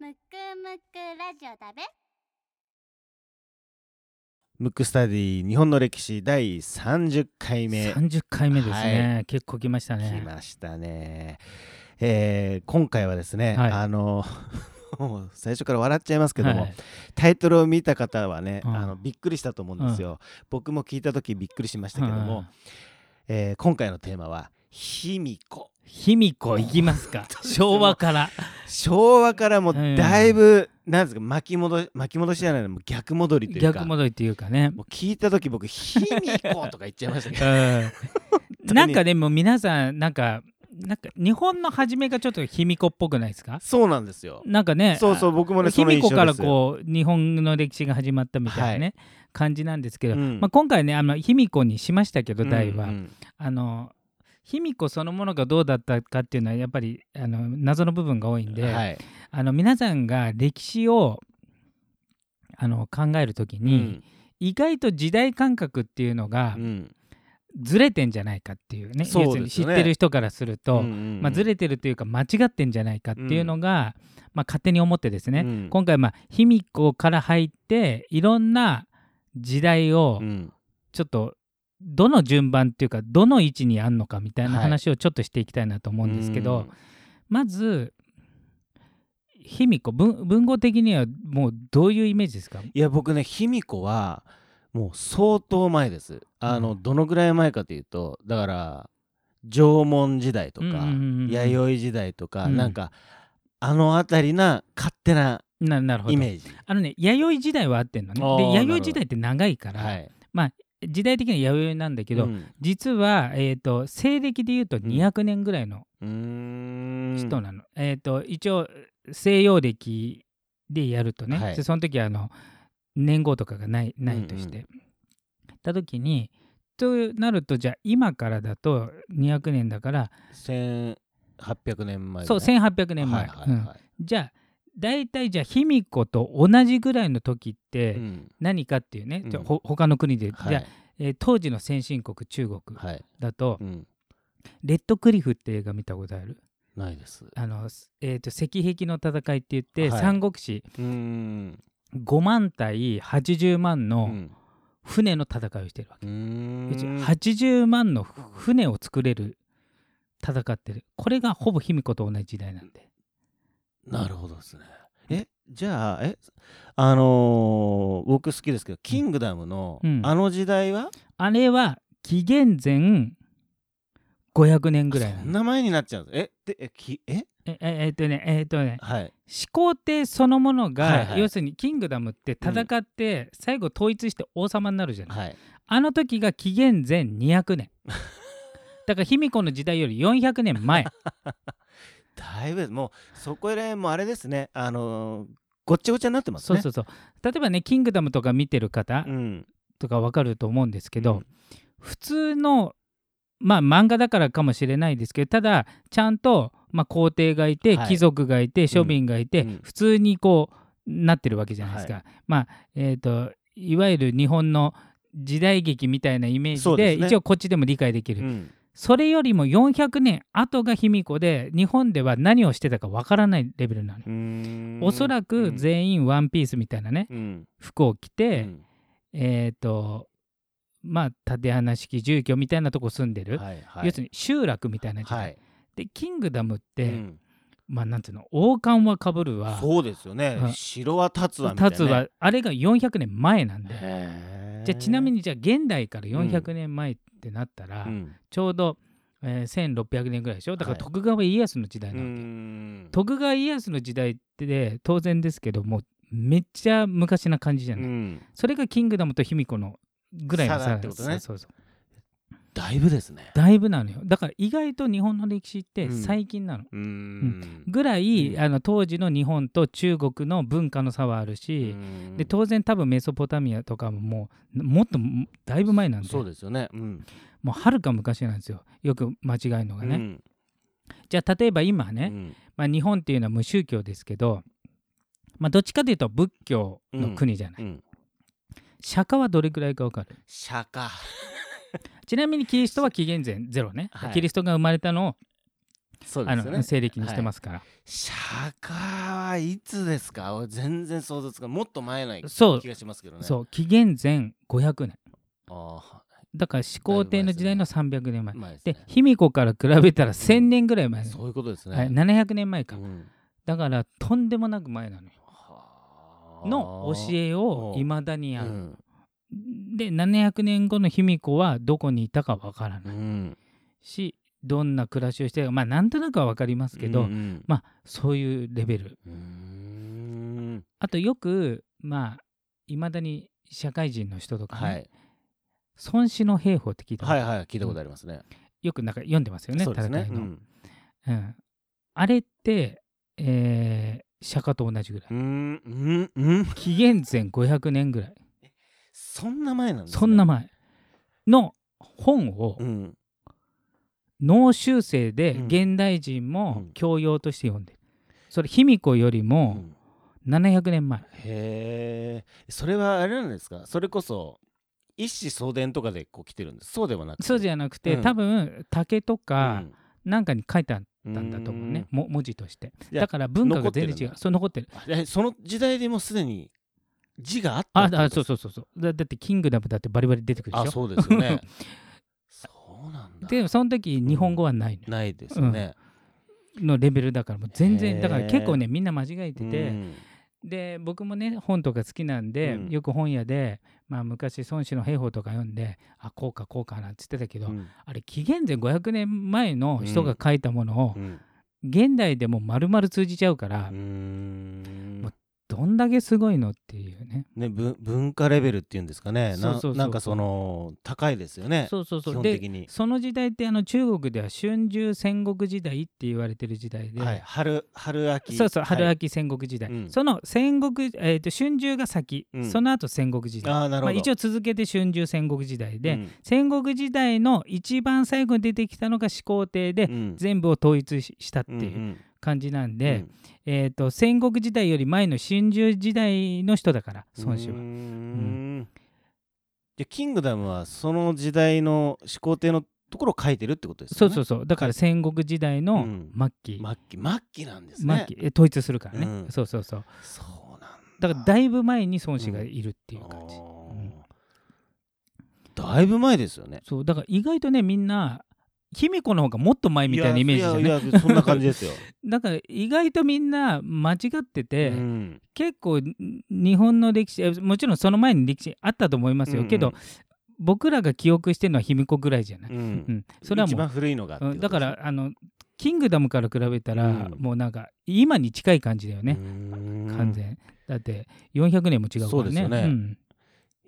むくむくラジオだべ。ムックスタディ日本の歴史第30回目。30回目ですね、はい。結構来ました来ねましたね、えー今回はですね、はい。あの 最初から笑っちゃいますけども、はい。タイトルを見た方はね、うん。あのびっくりしたと思うんですよ、僕も聞いた時びっくりしましたけども、うん。えー今回のテーマは「卑弥呼卑弥呼いきますか？昭和から」昭和からもだいぶ、なんですか？巻き戻し巻き戻しじゃないのもう逆戻りというか。逆戻りっていうかね。もう聞いた時僕「卑弥呼」とか言っちゃいましたけど。うん。なんかでも皆さんなんかなんか日本の初めがちょっと卑弥呼っぽくないですか？そうなんですよ。なんかねそうそう僕もねそ卑弥呼からこう日本の歴史が始まったみたいなね、感じなんですけど、うん。まあ、今回ねあの卑弥呼にしましたけど題は、うんうん。あの卑弥呼そのものがどうだったかっていうのはやっぱりあの謎の部分が多いんで、はい。あの皆さんが歴史をあの考えるときに、意外と時代感覚っていうのがうん。うんずれてんじゃないかっていうねそう要するに知ってる人からすると、うんうんうん。まあ、ずれてるというか間違ってんじゃないかっていうのが、まあ、勝手に思ってですね、うん。今回まあ卑弥呼から入っていろんな時代をうん。ちょっとどの順番っていうかどの位置にあんのかみたいなはい。話をちょっとしていきたいなと思うんですけど、まず卑弥呼文文語的にはもうどういうイメージですか？いや僕ね卑弥呼はもう相当前です。あの、うん。どのぐらい前かというとだから縄文時代とか、うんうんうんうん弥生時代とか、うん。なんかあの辺りな勝手なイメージ。あのね弥生時代はあってんのね。で弥生時代って長いから、はい時代的には弥生なんだけど、うん。実は、えー、と西暦でいうと200年ぐらいの人なの、えー、と一応西洋暦でやるとね、はい。でその時はあの年号とかがないないとして、た時にとなるとじゃあ今からだと200年だから、1800年前そう1800年前、はいはいうん。はいじゃあ大体じゃあ卑弥呼と同じぐらいの時ってうん。何かっていうね、うん。じゃあほ他の国で、はい。じゃあ、えー当時の先進国中国はい。だと、うん。レッドクリフって映画見たことある？ないです。あの、えー、と石壁の戦いって言って、はい。三国志うーん。5万対80万うのん。船の戦いをしてるわけ、うーん。80万の船を作れる戦ってる。これがほぼ卑弥呼と同じ時代なんでなるほどですね。えじゃあえあのー僕好きですけど「キングダムの」うん。あの時代は？あれは紀元前500年ぐらいそんな前になっちゃうんですえでえきえ？えええーっとねえーっとねはい。始皇帝そのものが、はいはい。要するにキングダムって戦って最後統一して王様になるじゃない、はい。あの時が紀元前200年。だから卑弥呼の時代より400年前 だいぶもうそこら辺もあれですね。あのーごっちゃごちゃになってますね。そうそうそう。例えばね「キングダム」とか見てる方うん。とかわかると思うんですけど、うん。普通のまあ漫画だからかもしれないですけどただちゃんと、まあ、皇帝がいて、はい。貴族がいて庶民がいて、うん。普通にこうなってるわけじゃないですか。まあえー、といわゆる日本の時代劇みたいなイメージでね。一応こっちでも理解できる、うんそれよりも400年後が卑弥呼で日本では何をしてたかわからないレベルなのおそらく全員ワンピースみたいなね、うん。服を着て、うん。えっ、とまあ縦穴式住居みたいなとこ住んでる、はいはい。要するに集落みたいな時代、はい。でキングダムって、うん。まあなんていうの王冠はかぶるわ。そうですよね、うん。城は立つわみたいな、ね、立つはあれが400年前なんでじゃあちなみにじゃあ現代から400年前ってなったら、うん。ちょうど、えー1600年ぐらいでしょ？だからはい。徳川家康の時代うなわけ、ん。徳川家康の時代って当然ですけどもうめっちゃ昔な感じじゃない、うん。それがキングダムと卑弥呼のぐらいの差だってことね。そうそうだいぶですね。だいぶなのよ。だから意外と日本の歴史ってうん。最近なの、うーん。ぐらい、うん。あの当時の日本と中国の文化の差はあるし、うん。で当然多分メソポタミアとかももうもっとだいぶ前なんで。そうですよね。うん。もうはるか昔なんですよ。よく間違えるのがね、うん。じゃあ例えば今ね、うん。まあ、日本っていうのは無宗教ですけど、まあ、どっちかというと仏教の国じゃない、うん。釈迦はどれくらいか分かる？釈迦ちなみにキリストは紀元前ゼロね、はい。キリストが生まれたのをあそうですよね。の西暦にしてますから、釈迦はいつですか？俺全然想像つかん。もっと前ないそう気がしますけどね。そう。紀元前500年。あだから始皇帝の時代の300年前。ですね。で卑弥呼から比べたら1000年ぐらい前、そういうことですね、はい、700年前か、うん。だからとんでもなく前なのよ。はあ。の教えをいまだにある、うんで700年後の卑弥呼はどこにいたかわからない。うん。しどんな暮らしをしてまあなんとなくは分かりますけど、うんうん。まあそういうレベル。あとよくまあいまだに社会人の人とかね、はい。孫子の兵法って聞いたことはいはい聞いたことありますね、よくなんか読んでますよねそうですね。戦いの、うん。うん。あれって、えー釈迦と同じぐらい、うんうんうん。紀元前500年ぐらいそんな前なんですね。そんな前の本をうん。脳修正でうん。現代人うもん。教養として読んでる、それ卑弥呼よりうもん700年前。へえそれはあれなんですか？それこそ一子相伝とかでこう来てるんです？そうではなくて。そうじゃなくて、うん。多分竹とかうん。なんかに書いてあったんだと思うね、も文字としてだから文化が全然違うそう残ってるえその時代でもうすでに字があったああそうそうそうそう。だだってキングダムだってバリバリ出てくるでしょ？あそうですよね。そうなんだ。でその時日本語はないのよ。ないですよね、のレベルだからもう全然だから結構ねみんな間違えてて、うん。で僕もね本とか好きなんで、うん。よく本屋で、まあ、昔孫子の兵法とか読んであこうかこうかなんて言ってたけど、うん。あれ紀元前500年前の人が書いたものを、うん。現代でも丸々通じちゃうから、うどんだけすごいのっていうね。ね、文文化レベルっていうんですかね。なそうそうそうなんかその高いですよね。そうそうそう。基本で的に。その時代ってあの中国では春秋戦国時代って言われてる時代で、はい。春春秋。そうそう春はい。秋戦国時代、うん。その戦国、えー、と春秋が先、うん。その後戦国時代。まあ、ああなるほど、一応続けて春秋戦国時代で、うん。戦国時代の一番最後に出てきたのが始皇帝で、うん。全部を統一ししたってう。んういうん感じなんで、うん。えー、と戦国時代より前の春秋時代の人だから孫子は。うじゃあキングダムはその時代の始皇帝のところを書いてるってことですよね。そうそうそう。だから戦国時代のうん。末期、末期。末期なんですね。末期。え統一するからね、うん。そうそうそう。そうなんだ。だからだいぶ前に孫子がいるっていう感じ、うんだいぶ前ですよね。そう。だから意外とねみんな卑弥呼の方がもっと前みたいなイメージじゃない？いやいやそんな感じですよ、だから意外とみんな間違ってて、うん。結構ん日本の歴史えもちろんその前に歴史あったと思いますよ、うん。けど僕らが記憶してるのは卑弥呼ぐらいじゃない、ううん。ん。それは一番もう、古いのがだからあのキングダムから比べたら、うん。もうなんか今に近い感じだよね、うーん。完全。だって400年も違うからね。そうですよね。ん。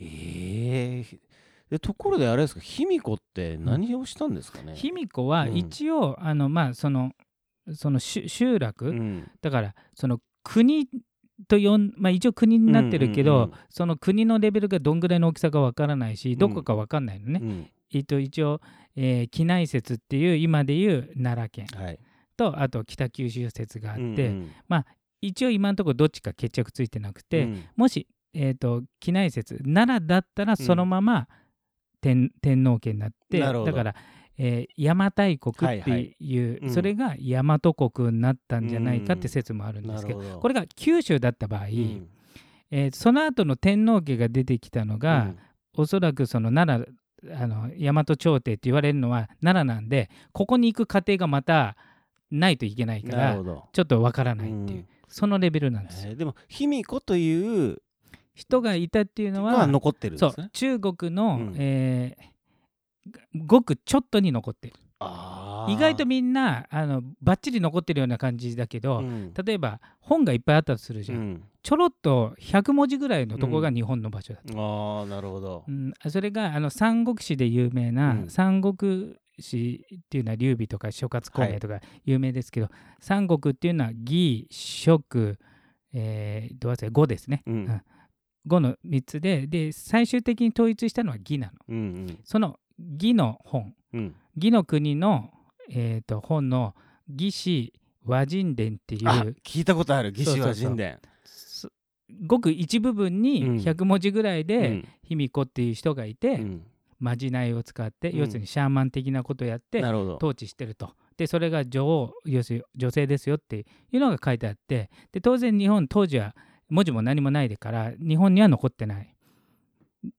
ええでところであれですか卑弥呼って何をしたんですかね、卑弥呼はうん。一応、あのまあそのその集集落、うん。だからその国と呼ん、まあ、一応国になってるけど、うんうんうんその国のレベルがどんぐらいの大きさかわからないしどこかわかんないのね、うん。えっと一応、えー畿内説っていう今でいう奈良県。はい。とあと北九州説があって、うんうん。一応今のところどっちか決着ついてなくて、うん。もし、えー、と畿内説奈良だったらそのまま天,、天皇家になってだから、えー邪馬台国っていう、はい。うん。それが大和国になったんじゃないかって説もあるんですけど,、なるほど。これが九州だった場合、うん。えーその後の天皇家が出てきたのが、うん。おそらくその奈良あの大和朝廷って言われるのは奈良なんでここに行く過程がまたないといけないからちょっとわからないっていう、うん。そのレベルなんですよ。えーでも卑弥呼という人がいたっていうののはは残ってるね。中国の、うん。えーごくちょっとに残ってる。意外とみんなあのバッチリ残ってるような感じだけど、うん。例えば本がいっぱいあったとするじゃん、うん。ちょろっと100文字ぐらいのとこが日本の場所だった、ああなるほど。うん。それがあの三国志で有名な、うん。三国志っていうのは劉備とか諸葛孔明とか有名ですけど、三国っていうのは義蜀、えー、どう忘れ呉ですね、うんうん呉の3つでで最終的に統一したのは義なの。うんうん。その義の本。うん。義の国の、えー、と本の義士和人伝っていあう聞いたことある。義士はそうそうそう。神殿すごく一部分うん。に100文字ぐらいで、うん。卑弥呼っていう人がいて、うん。まじないを使って、うん。要するにシャーマン的なことをやって統治してると。でそれが女王要するに女性ですよっていうのが書いてあってで当然日本当時は文字も何もないでから日本には残ってない。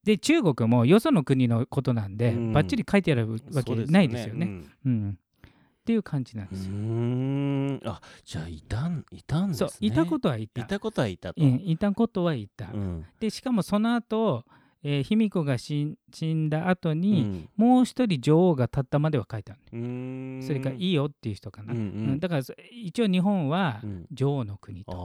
で中国もよその国のことなんで、うん。ばっちり書いてあるわけないですよね。うんうん。っていう感じなんうですよ。ーん。あじゃあいたんいたんですね。そういたことはいた。いたことはいたと、うん、いたことはいた。うん。でしかもその後、えー卑弥呼が死ん死んだ後うに、ん。もう一人女王が立ったまでは書いてある、うーん。それからいいよっていう人かな、うんううんんだからそ一応日本はうん。女王の国あと、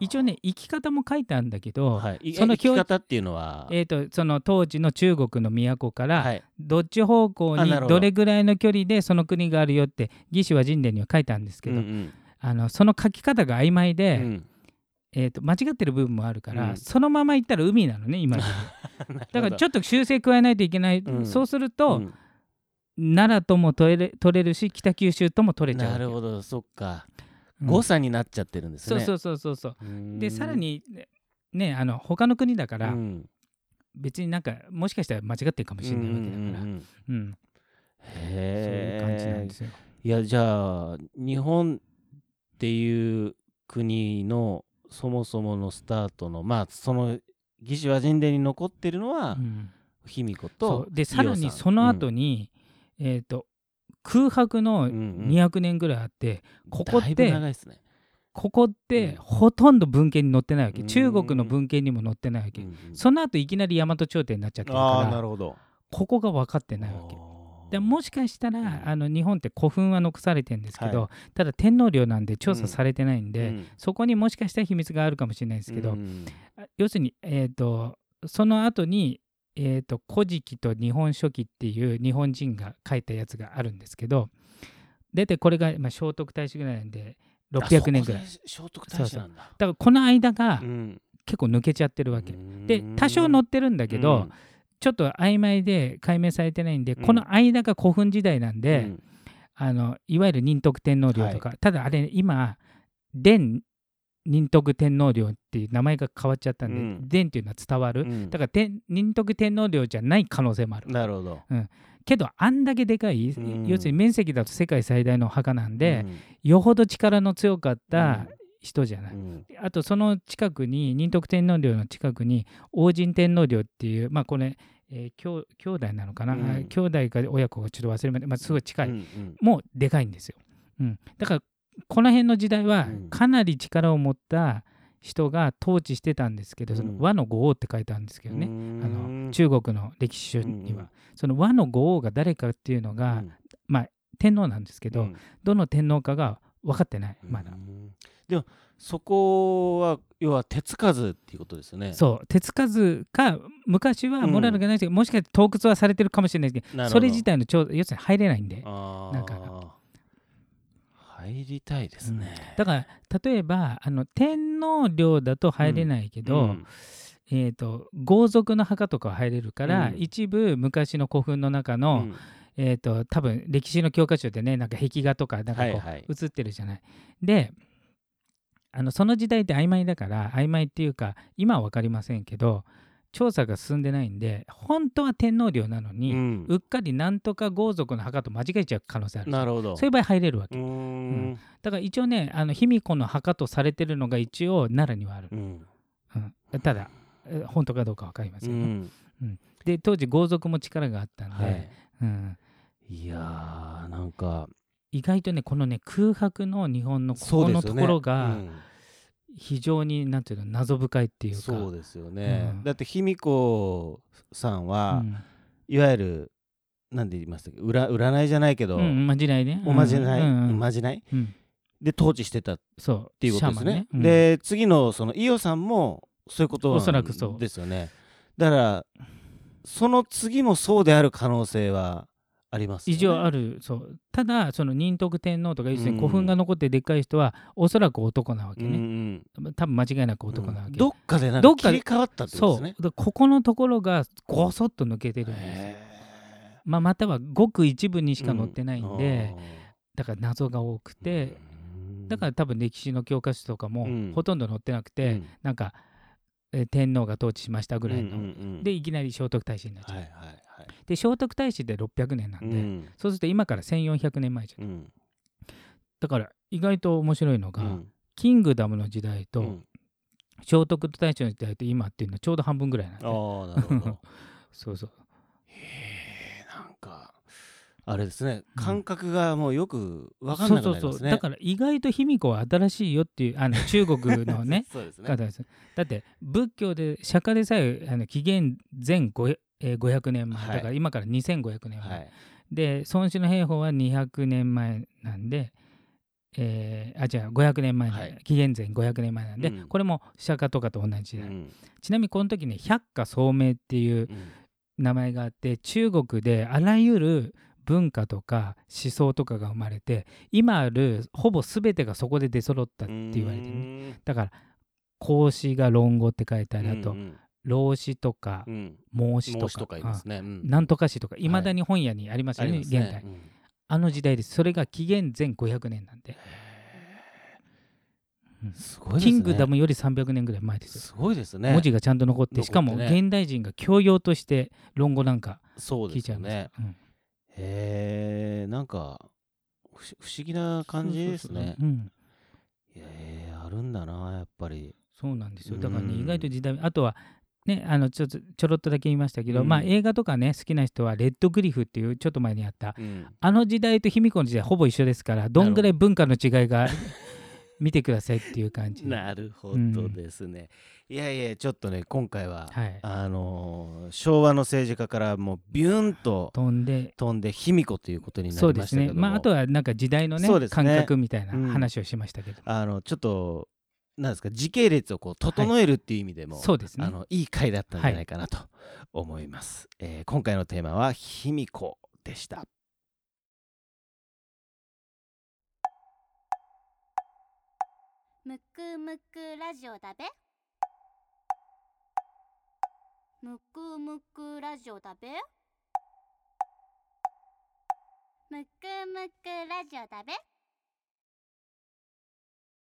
一応ね生き方も書いてあるんだけど、はい、その生き方っていうのは、えー、とその当時の中国の都から、はい、どっち方向にど。どれぐらいの距離でその国があるよって義士は神殿には書いてあるんですけど、うんうん。あのその書き方が曖昧で、うん。えー、と間違ってる部分もあるから、うん。そのまま行ったら海なのね今 だからちょっっと修正加えないといけない、うん。そうすると、奈良とも取れ取れるし北九州とも取れちゃうなるほどそっか、うん誤差になっちゃってるんですね。そうそうそうそうでさらにねあの他の国だから、うん。別になんかもしかしたら間違ってるかもしれないわけだから、うんうんうんうん。そうへいう感じなんえですよ。いやじゃあ日本っていう国のそもそものスタートのまあその義士和人伝に残ってるのはうん。卑弥呼そとう。でさらにその後に、えっ、と空白の200年ぐらいあって、ここっだいぶて長いですね。ここってうん。ほとんど文献に載ってないわけ、うん。中国の文献にも載ってないわけ、うんうんその後いきなり大和朝廷になっちゃってるからなるほど。ここが分かってないわけ。でもしかしたら、うん。あの日本って古墳は残されてるんですけど、はただ天皇陵なんで調査されてないんで、うん。そこにもしかしたら秘密があるかもしれないですけど、うん。あ要するに、えー、とその後に「えー、と古事記」と「日本書紀」っていう日本人が書いたやつがあるんですけど大体これが、まあ、聖徳太子ぐらいなんで600年ぐらい。聖徳太子なんだ。だからこの間がうん。結構抜けちゃってるわけ、でうん。多少載ってるんだけど、ちょっと曖昧で解明されてないんで、うん。この間が古墳時代なんうんで、うん。あのいわゆる仁徳天皇陵とか、ただあれ今伝仁徳天皇陵っていう名前が変わっちゃったんで、うん。伝っていうのは伝わる、うん。だから天仁徳天皇陵じゃない可能性もある。なるほど。けどあんだけでかい、うん。要するに面積だと世界最大の墓なんで、うん。よほど力の強かった人じゃない、うん。あとその近くに仁徳天皇陵の近くに王神天皇陵っていうまあこれ、えー兄兄弟なのかな、うん。兄弟か親子がちょっと忘れました、まあ、すごい近い、うんうん。もうでかいんですよ、うん、だからこの辺の時代はうん。かなり力を持った人が統治してたんですけど、そのうん和の五王って書いてあるんですけどね、うん。あの中国の歴史書には、うんその和の五王が誰かっていうのが、天皇なんですけど、うん。どの天皇かが分かってないまだ、うんでもそこは要は手つかずっていうことですよね。そう。手つかずか昔はモラルがないですけど、もしかして洞窟はされてるかもしれないですけどそれ自体の調要するに入れないんで。なんか入りたいですね、だから例えばあの天皇陵だと入れないけど、うんえー、と豪族の墓とかは入れるから、うん。一部昔の古墳の中の、うん。えー、と多分歴史の教科書でねなんか壁画とかなんかこう、はいはい。映ってるじゃない。であのその時代って曖昧だから曖昧っていうか今は分かりませんけど調査が進んでないんで本当は天皇陵なのに、ううんっかりなんとか豪族の墓と間違えちゃう可能性あるなるほど。そういう場合入れるわけ、うーん。だから一応ねあの卑弥呼の墓とされてるのが一応奈良にはある、うん。うん。ただえ本当かどうか分かりませんよ、うん。で当時豪族も力があったんで、はい。うん、いやーなんか。意外とねこのね空白の日本のここのところがうん非常になんていうの謎深いっていうか。そうですよね、うん。だって卑弥呼さんは、うん。いわゆるなんで言いましたっけ占占いじゃないけど、うん、まじないね。おまじない、うんまじない？うん。で統治してたっそう。ていうことですね。シャーマンうん。で次のその伊代さんもそういうことおそらくそう。ですよね。だからその次もそうである可能性はありますよね。異常ある。そう。ただその仁徳天皇とか要するにうん古墳が残ってでっかい人はおそらく男なわけうんうね、ん。多分間違いなく男なわけ、どっかでなんどっか切り替わったってことですね。そう。だここのところがごそっと抜けてるんですまあ、またはごく一部にしーか載ってないんで、だから謎が多くて、うん。だから多分歴史の教科書とかもうん。ほとんど載ってなくて、うん。なんか、えー天皇が統治しましたぐらいの、うんうんうん。でいきなり聖徳太子になっちゃう、はいはいはい。で聖徳太子って600年なんで、うん。そうすると今から1400年前じゃんうん。だから意外と面白いのが、うん。キングダムの時代と、うん。聖徳太子の時代と今っていうのはちょうど半分ぐらいなんで。ああなるほど。そうそう。へえなんかあれですね。うん。感覚がもうよく分かんなくなりますね。そうそうそう。だから意外と卑弥呼は新しいよっていうあの中国のね そうですね。だって仏教で釈迦でさえあの紀元前500えー500年前、はい。だから今から2500年前、はい。で孫子の兵法は200年前なんで、えーあじゃあ500年前、はい。紀元前500年前なんで、うん。これも釈迦とかと同じ時代、うん。ちなみにこの時ね百花聡明っていううん。名前があって中国であらゆる文化とか思想とかが生まれて今あるほぼ全てがそこで出揃ったって言われてる、ね、だから孔子が論語って書いてある。あと、うん老子とかうん。孟子とか。とかいますね。うん。なんとか詩とか。い。まだに本屋にありますあよね,、りますね。現代。あの時代ですそれが紀元前500年なんで、うん。すごいですね。キングダムより300年ぐらい前ですよ。すごいですね。文字がちゃんと残ってね。しかも現代人が教養として論語なんかそうで聞いちゃいます。ねうん。へえんか不思議な感じですね。そうん。あるんだなやっぱり。そうなんですよ。だからねうん意外と時代あとはねあのちょっとちょろっとだけ言いましたけど、うん。まあ映画とかね好きな人はレッドグリフっていうちょっと前にあった。うん。あの時代と卑弥呼の時代ほぼ一緒ですからどんぐらい文化の違いが 見てくださいっていう感じ。なるほうんどですね、いやいやちょっとね今回は、はい。あのー昭和の政治家からもうビューンと飛んで。飛んで卑弥呼ということになそうですりましたけども。ね。まああとはなんか時代のねそうですね。感覚みたいなうん。話をしましたけど、あのちょっとなんですか時系列をこう整えるっていう意味でも、そうですね。あのいい回だったんじゃないかなと思います、えー今回のテーマは卑弥呼でした。むくむくラジオだべ。むくむくラジオだべ。むくむくラジオだべ